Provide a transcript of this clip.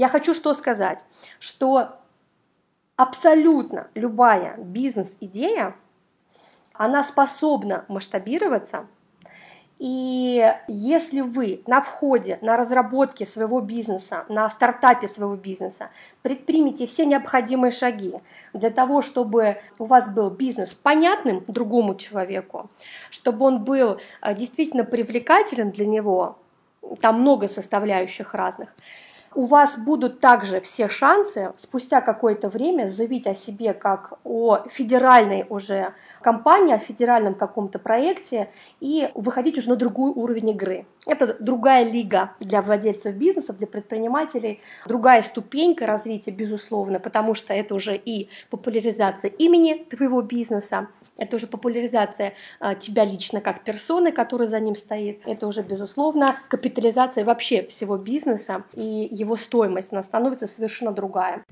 Я хочу что сказать, что абсолютно любая бизнес-идея, она способна масштабироваться – и если вы на входе, на разработке своего бизнеса, на стартапе своего бизнеса предпримете все необходимые шаги для того, чтобы у вас был бизнес понятным другому человеку, чтобы он был э, действительно привлекателен для него, там много составляющих разных, у вас будут также все шансы спустя какое-то время заявить о себе как о федеральной уже компании, о федеральном каком-то проекте и выходить уже на другой уровень игры. Это другая лига для владельцев бизнеса, для предпринимателей, другая ступенька развития, безусловно, потому что это уже и популяризация имени твоего бизнеса, это уже популяризация а, тебя лично как персоны, которая за ним стоит, это уже, безусловно, капитализация вообще всего бизнеса и его стоимость, она становится совершенно другая.